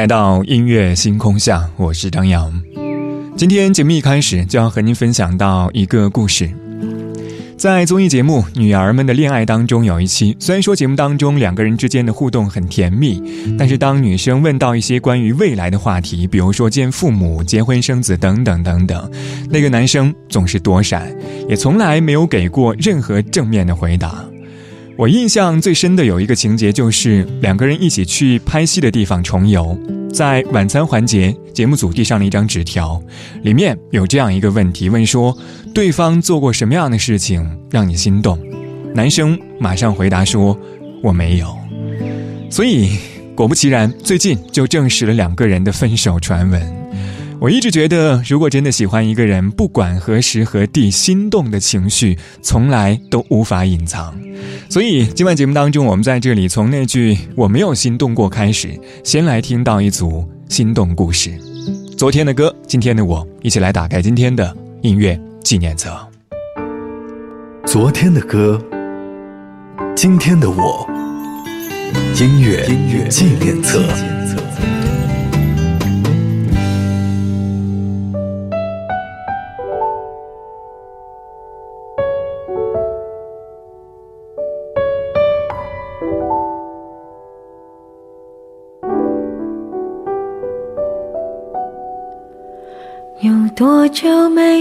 来到音乐星空下，我是张扬。今天节目一开始就要和您分享到一个故事。在综艺节目《女儿们的恋爱》当中，有一期，虽然说节目当中两个人之间的互动很甜蜜，但是当女生问到一些关于未来的话题，比如说见父母、结婚生子等等等等，那个男生总是躲闪，也从来没有给过任何正面的回答。我印象最深的有一个情节，就是两个人一起去拍戏的地方重游，在晚餐环节，节目组递上了一张纸条，里面有这样一个问题，问说对方做过什么样的事情让你心动？男生马上回答说：“我没有。”所以，果不其然，最近就证实了两个人的分手传闻。我一直觉得，如果真的喜欢一个人，不管何时何地，心动的情绪从来都无法隐藏。所以，今晚节目当中，我们在这里从那句“我没有心动过”开始，先来听到一组心动故事。昨天的歌，今天的我，一起来打开今天的音乐纪念册。昨天的歌，今天的我，音乐纪念册。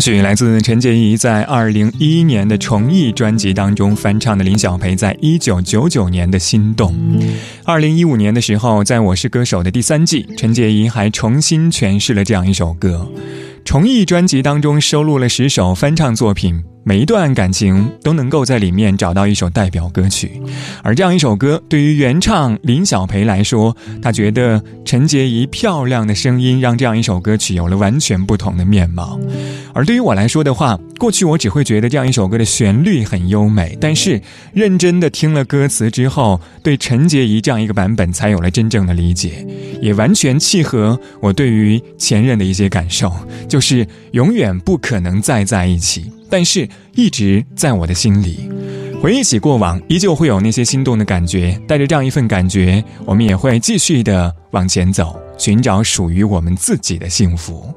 曲来自陈洁仪在二零一一年的重绎专辑当中翻唱的林小培在一九九九年的心动，二零一五年的时候，在我是歌手的第三季，陈洁仪还重新诠释了这样一首歌。重绎专辑当中收录了十首翻唱作品。每一段感情都能够在里面找到一首代表歌曲，而这样一首歌对于原唱林小培来说，他觉得陈洁仪漂亮的声音让这样一首歌曲有了完全不同的面貌。而对于我来说的话，过去我只会觉得这样一首歌的旋律很优美，但是认真的听了歌词之后，对陈洁仪这样一个版本才有了真正的理解，也完全契合我对于前任的一些感受，就是永远不可能再在一起。但是一直在我的心里，回忆起过往，依旧会有那些心动的感觉。带着这样一份感觉，我们也会继续的往前走，寻找属于我们自己的幸福。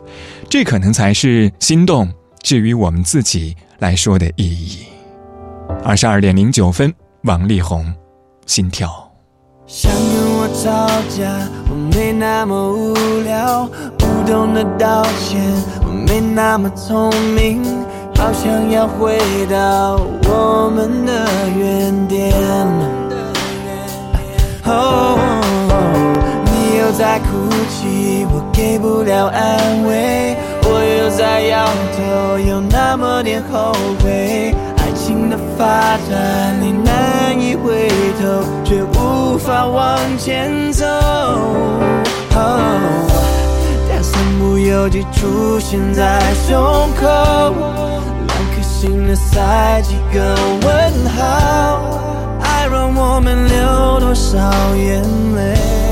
这可能才是心动，至于我们自己来说的意义。二十二点零九分，王力宏，心跳。想跟我吵架，我没那么无聊；不懂得道歉，我没那么聪明。好想要回到我们的原点。哦，你又在哭泣，我给不了安慰。我又在摇头，有那么点后悔。爱情的发展，你难以回头，却无法往前走。它身不由己出现在胸口。心里塞几个问号，爱让我们流多少眼泪。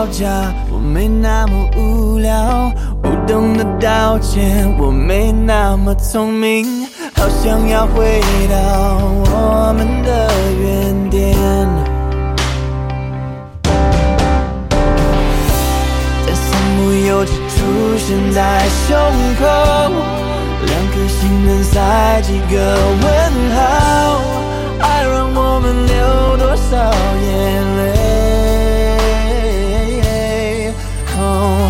吵架，我没那么无聊；不懂得道歉，我没那么聪明。好想要回到我们的原点，在三目又只出现在胸口，两颗心能塞几个问号？爱让我们流多少眼泪？Oh.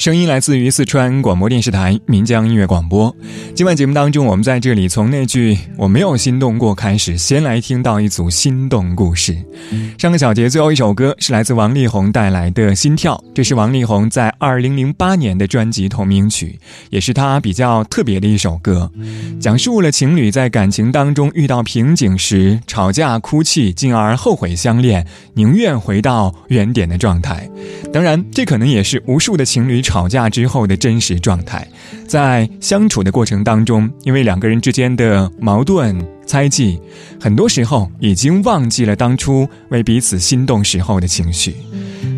声音来自于四川广播电视台岷江音乐广播。今晚节目当中，我们在这里从那句“我没有心动过”开始，先来听到一组心动故事。上个小节最后一首歌是来自王力宏带来的《心跳》，这是王力宏在二零零八年的专辑同名曲，也是他比较特别的一首歌，讲述了情侣在感情当中遇到瓶颈时吵架、哭泣，进而后悔相恋，宁愿回到原点的状态。当然，这可能也是无数的情侣。吵架之后的真实状态，在相处的过程当中，因为两个人之间的矛盾、猜忌，很多时候已经忘记了当初为彼此心动时候的情绪，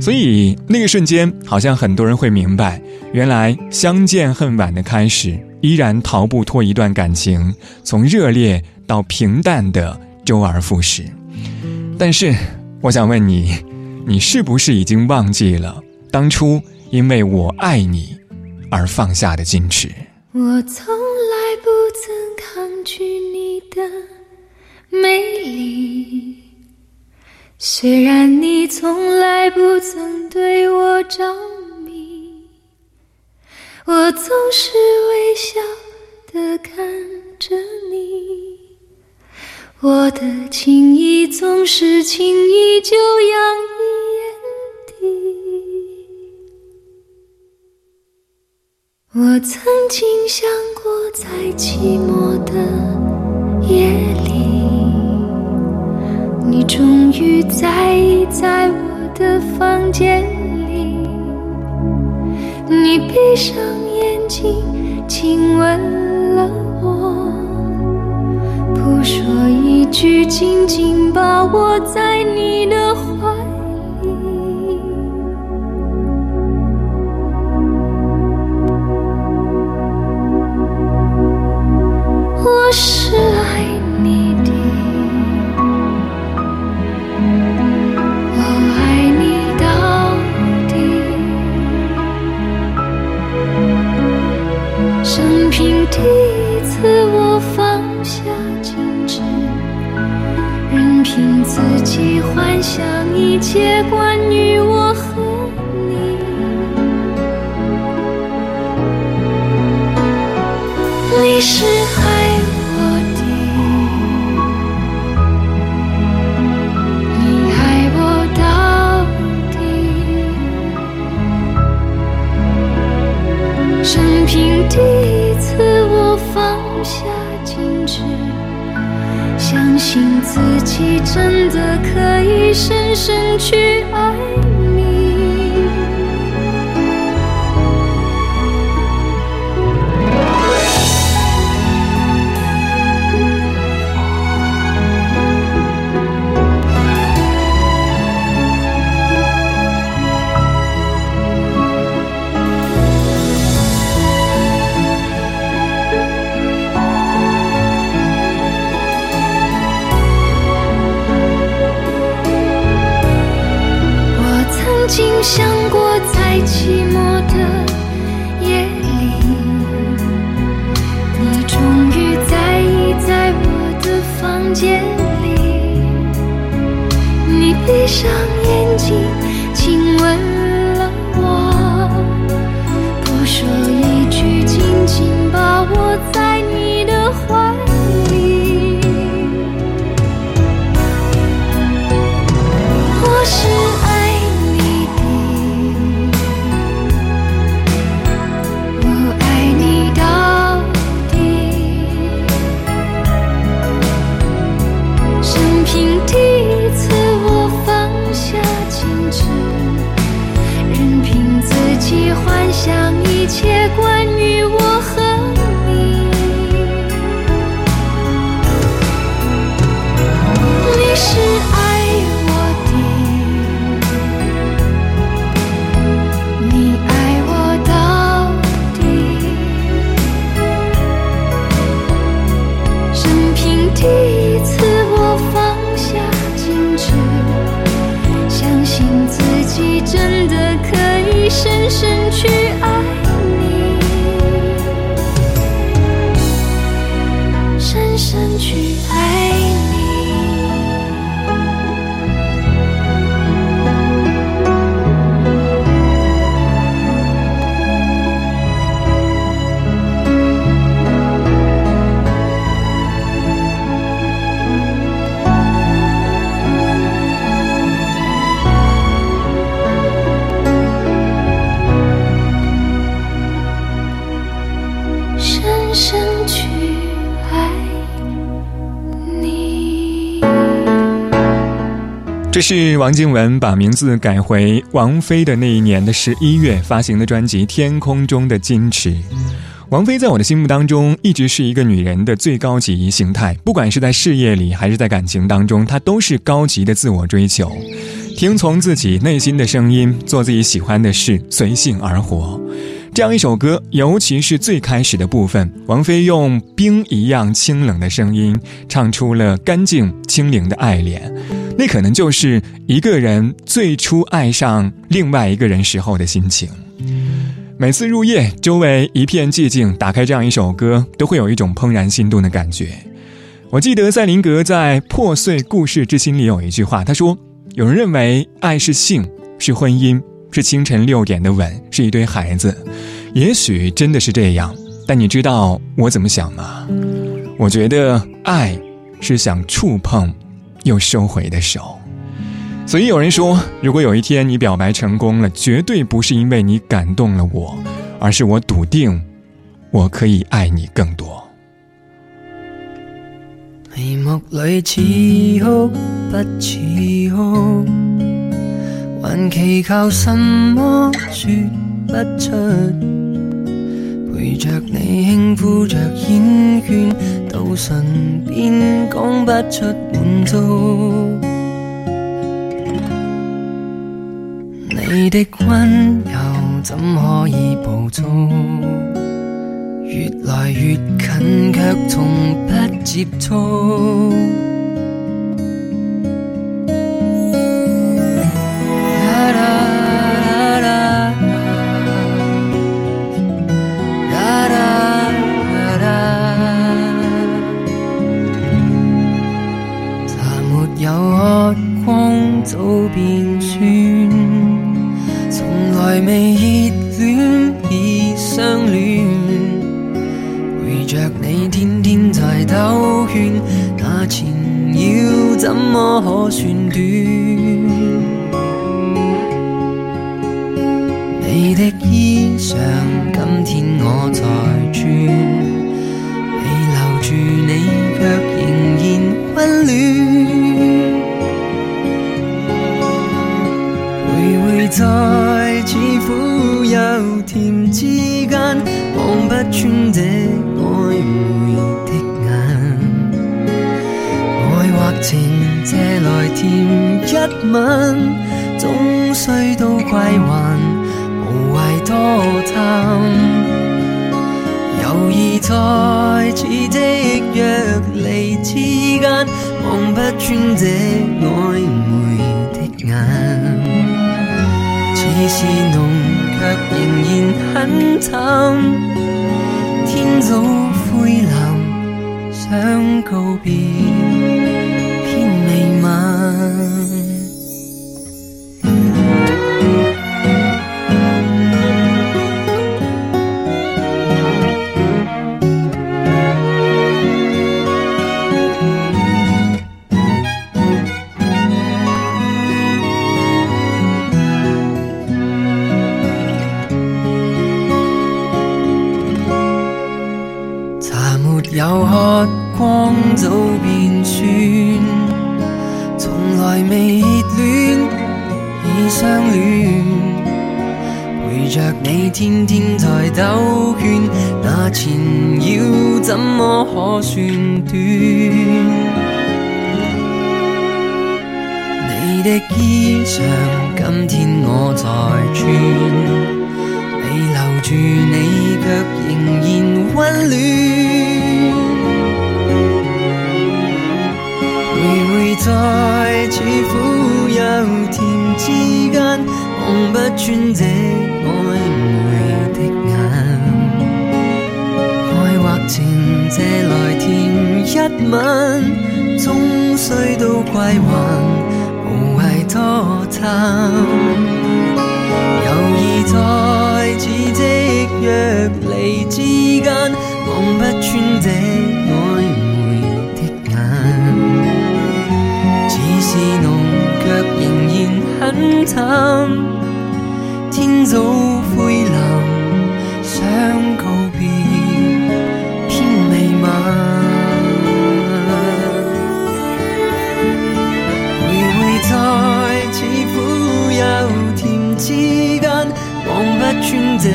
所以那个瞬间，好像很多人会明白，原来相见恨晚的开始，依然逃不脱一段感情从热烈到平淡的周而复始。但是，我想问你，你是不是已经忘记了当初？因为我爱你，而放下的矜持。我从来不曾抗拒你的魅力，虽然你从来不曾对我着迷，我总是微笑的看着你，我的情意总是轻易就洋溢眼底。我曾经想过，在寂寞的夜里，你终于在意在我的房间里，你闭上眼睛亲吻了我，不说一句，紧紧把我在你的怀自己幻想一切关于我。和。自己真的可以深深去爱。是王靖雯把名字改回王菲的那一年的十一月发行的专辑《天空中的矜持》。王菲在我的心目当中一直是一个女人的最高级形态，不管是在事业里还是在感情当中，她都是高级的自我追求，听从自己内心的声音，做自己喜欢的事，随性而活。这样一首歌，尤其是最开始的部分，王菲用冰一样清冷的声音唱出了干净清灵的爱恋。那可能就是一个人最初爱上另外一个人时候的心情。每次入夜，周围一片寂静，打开这样一首歌，都会有一种怦然心动的感觉。我记得塞林格在《破碎故事之心》里有一句话，他说：“有人认为爱是性，是婚姻，是清晨六点的吻，是一堆孩子。也许真的是这样，但你知道我怎么想吗？我觉得爱是想触碰。”又收回的手，所以有人说，如果有一天你表白成功了，绝对不是因为你感动了我，而是我笃定我可以爱你更多。哭哭，不不祈求什出陪着你轻呼着烟圈，到唇边讲不出满足，你的温柔怎可以捕捉？越来越近却从不接触。月光早变酸，从来未热恋已相恋，陪着你天天在兜圈，那缠绕怎么可算短？你的衣裳今天我在穿，未留住你却仍然温暖。在似苦又甜之间，望不穿这暧昧的眼。爱或情借来甜一吻，终须都归还，无谓多贪。犹疑在似即若离之间，望不穿这暧昧。是浓，却仍然很淡。天早灰蓝，想告别，偏未晚。还没有喝光，早变酸。从来未热恋，已相恋。陪着你天天在兜圈，那缠绕怎么可算短？你的衣裳今天我在穿，你留住你却仍然温暖。在似苦又甜之间，望不穿这暧昧的眼。爱或情借来甜一吻，终须都归还，无谓多贪。犹疑在似即若离之间，望不穿这爱。浓却仍然很淡。天早灰蓝，想告别偏未晚。徘徊在似苦又甜之间，望不穿这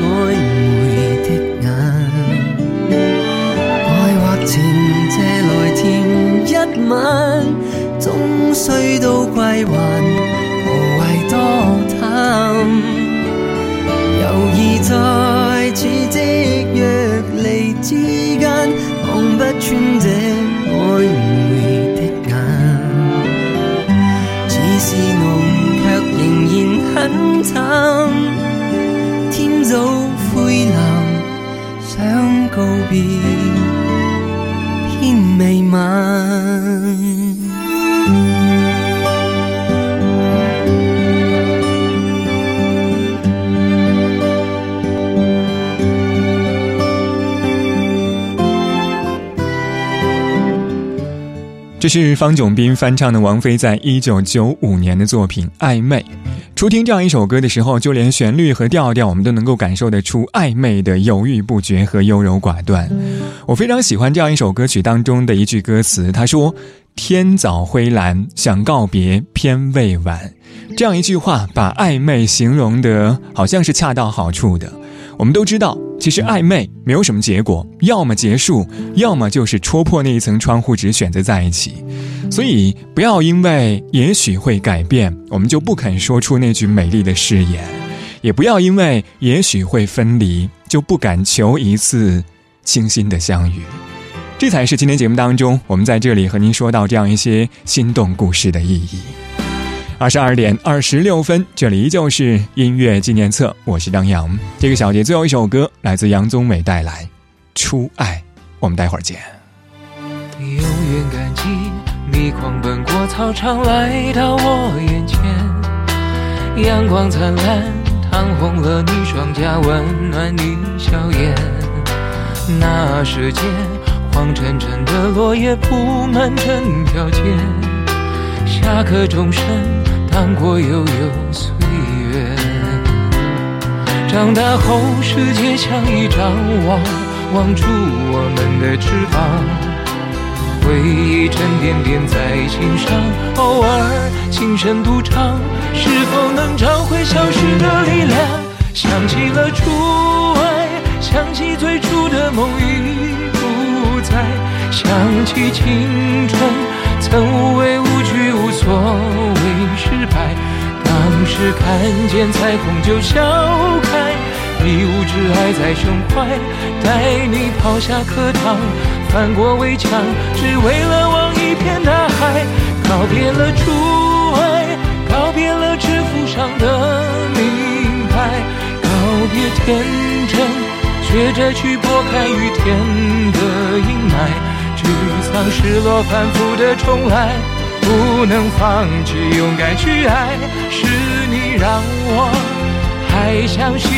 暧昧的眼，爱或情借来甜一晚。I want. 这是方炯斌翻唱的王菲在一九九五年的作品《暧昧》。初听这样一首歌的时候，就连旋律和调调，我们都能够感受得出暧昧的犹豫不决和优柔寡断。我非常喜欢这样一首歌曲当中的一句歌词，他说：“天早灰蓝，想告别偏未晚。”这样一句话，把暧昧形容的好像是恰到好处的。我们都知道，其实暧昧没有什么结果，要么结束，要么就是戳破那一层窗户纸，选择在一起。所以，不要因为也许会改变，我们就不肯说出那句美丽的誓言；，也不要因为也许会分离，就不敢求一次清心的相遇。这才是今天节目当中，我们在这里和您说到这样一些心动故事的意义。二十二点二十六分，这里依旧是音乐纪念册，我是张扬。这个小节最后一首歌来自杨宗纬带来《初爱》，我们待会儿见。永远感激你狂奔过操场来到我眼前，阳光灿烂烫红了你双颊，温暖你笑颜。那时间黄澄澄的落叶铺满整条街。下个钟声，荡过悠悠岁月。长大后，世界像一张网，网住我们的翅膀。回忆沉甸甸在心上，偶尔轻声独唱，是否能找回消失的力量？想起了初爱，想起最初的梦已不在，想起青春。曾无畏无惧，无所谓失败。当时看见彩虹就笑开，一屋之爱在胸怀。带你跑下课堂，翻过围墙，只为了望一片大海。告别了初爱，告别了制服上的名牌，告别天真，学着去拨开雨天的阴霾。沮藏失落，反复的重来，不能放弃，勇敢去爱，是你让我还相信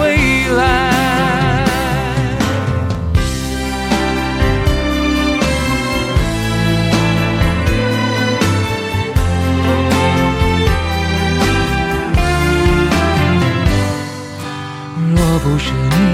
未来。若不是你。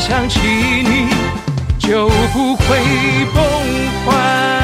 想起你就不会崩坏。